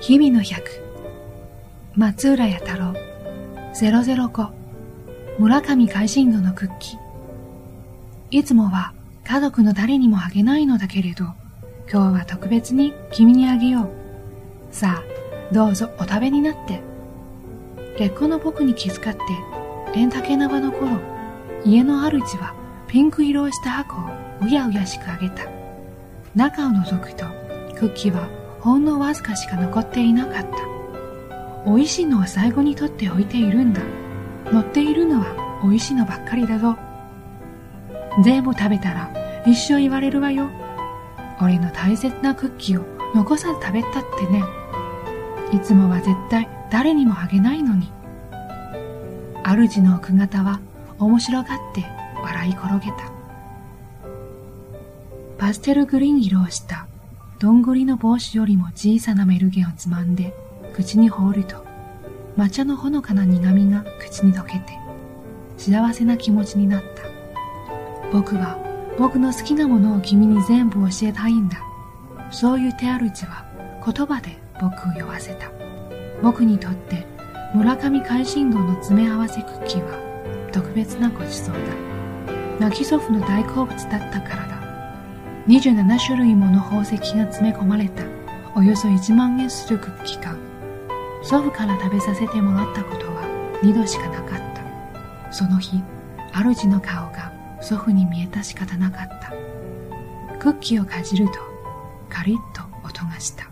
日々の百。松浦弥太郎。005村上海進度のクッキーいつもは家族の誰にもあげないのだけれど今日は特別に君にあげよう。さあどうぞお食べになって。結婚の僕に気遣ってレンタケナバの頃家の主はピンク色をした箱をうやうやしくあげた。中を覗くとクッキーはほんのわずかしか残っていなかった。美味しいのは最後に取っておいているんだ。乗っているのは美味しいのばっかりだぞ。全部食べたら一生言われるわよ。俺の大切なクッキーを残さず食べたってね。いつもは絶対誰にもあげないのに。主の奥方は面白がって笑い転げた。パステルグリーン色をした。どんぐりの帽子よりも小さなメルゲンをつまんで口に放ると。抹茶のほのかな苦みが口に溶けて幸せな気持ちになった。僕は僕の好きなものを君に全部教えたいんだ。そういう手主は言葉で僕を酔わせた。僕にとって村上海進道の詰め合わせクッキーは特別なごちそうだ。泣き祖父の大好物だったからだ。27種類もの宝石が詰め込まれた。およそ1万円するクッキー缶。祖父から食べさせてもらったことは2度しかなかった。その日主の顔が祖父に見えた仕方なかった。クッキーをかじるとカリッと音がした。